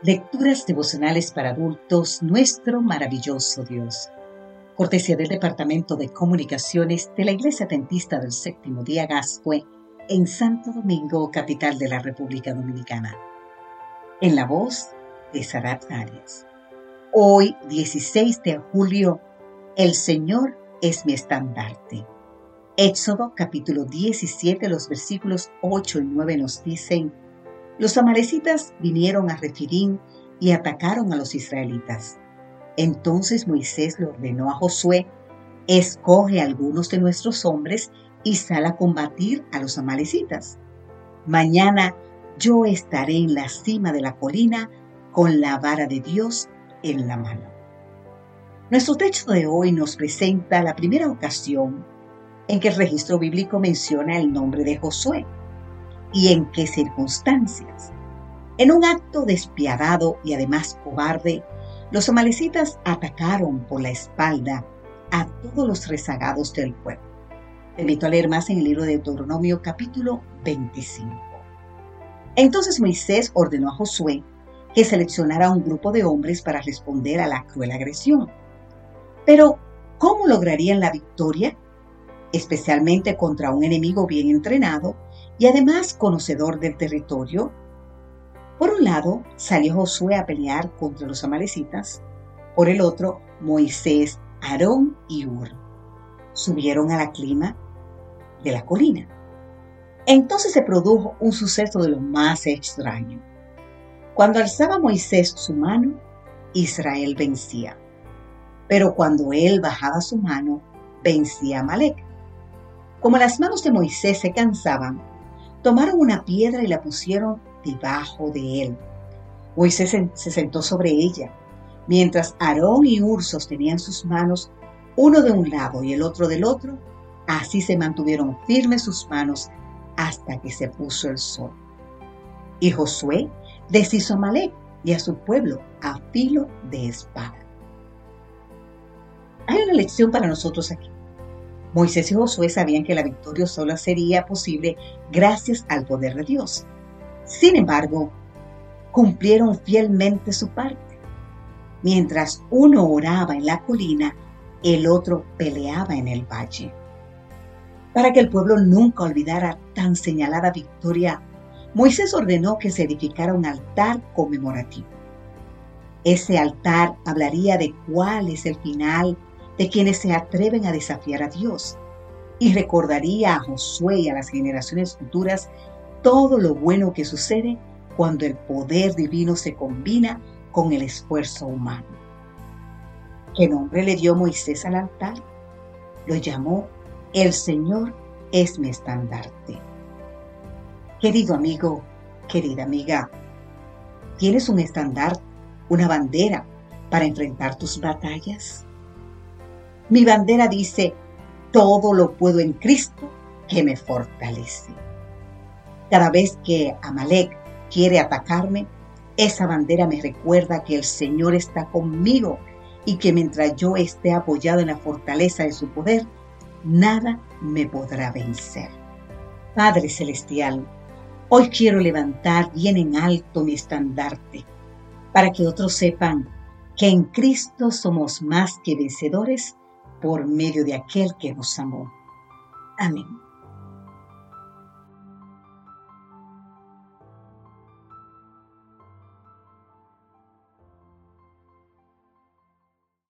Lecturas devocionales para adultos, nuestro maravilloso Dios. Cortesía del Departamento de Comunicaciones de la Iglesia Atentista del Séptimo Día Gascue en Santo Domingo, capital de la República Dominicana. En la voz de Sarat Arias. Hoy, 16 de julio, el Señor es mi estandarte. Éxodo capítulo 17, los versículos 8 y 9 nos dicen, los amalecitas vinieron a Refirín y atacaron a los israelitas. Entonces Moisés le ordenó a Josué, escoge algunos de nuestros hombres y sal a combatir a los amalecitas. Mañana yo estaré en la cima de la colina con la vara de Dios en la mano. Nuestro texto de hoy nos presenta la primera ocasión en que el registro bíblico menciona el nombre de Josué y en qué circunstancias. En un acto despiadado y además cobarde, los amalecitas atacaron por la espalda a todos los rezagados del pueblo. Te a leer más en el libro de Deuteronomio capítulo 25. Entonces Moisés ordenó a Josué que seleccionara un grupo de hombres para responder a la cruel agresión. Pero, ¿cómo lograrían la victoria? Especialmente contra un enemigo bien entrenado y además conocedor del territorio. Por un lado, salió Josué a pelear contra los amalecitas, por el otro, Moisés, Aarón y Ur. Subieron a la clima de la colina. Entonces se produjo un suceso de lo más extraño. Cuando alzaba Moisés su mano, Israel vencía. Pero cuando él bajaba su mano, vencía a Malek. Como las manos de Moisés se cansaban, Tomaron una piedra y la pusieron debajo de él. Moisés se sentó sobre ella, mientras Aarón y Ur sostenían sus manos, uno de un lado y el otro del otro, así se mantuvieron firmes sus manos hasta que se puso el sol. Y Josué deshizo a Malek y a su pueblo a filo de espada. Hay una lección para nosotros aquí. Moisés y Josué sabían que la victoria solo sería posible gracias al poder de Dios. Sin embargo, cumplieron fielmente su parte. Mientras uno oraba en la colina, el otro peleaba en el valle. Para que el pueblo nunca olvidara tan señalada victoria, Moisés ordenó que se edificara un altar conmemorativo. Ese altar hablaría de cuál es el final de quienes se atreven a desafiar a Dios y recordaría a Josué y a las generaciones futuras todo lo bueno que sucede cuando el poder divino se combina con el esfuerzo humano. ¿Qué nombre le dio Moisés al altar? Lo llamó El Señor es mi estandarte. Querido amigo, querida amiga, ¿tienes un estandarte, una bandera para enfrentar tus batallas? Mi bandera dice, todo lo puedo en Cristo que me fortalece. Cada vez que Amalek quiere atacarme, esa bandera me recuerda que el Señor está conmigo y que mientras yo esté apoyado en la fortaleza de su poder, nada me podrá vencer. Padre Celestial, hoy quiero levantar bien en alto mi estandarte para que otros sepan que en Cristo somos más que vencedores por medio de aquel que nos amó. Amén.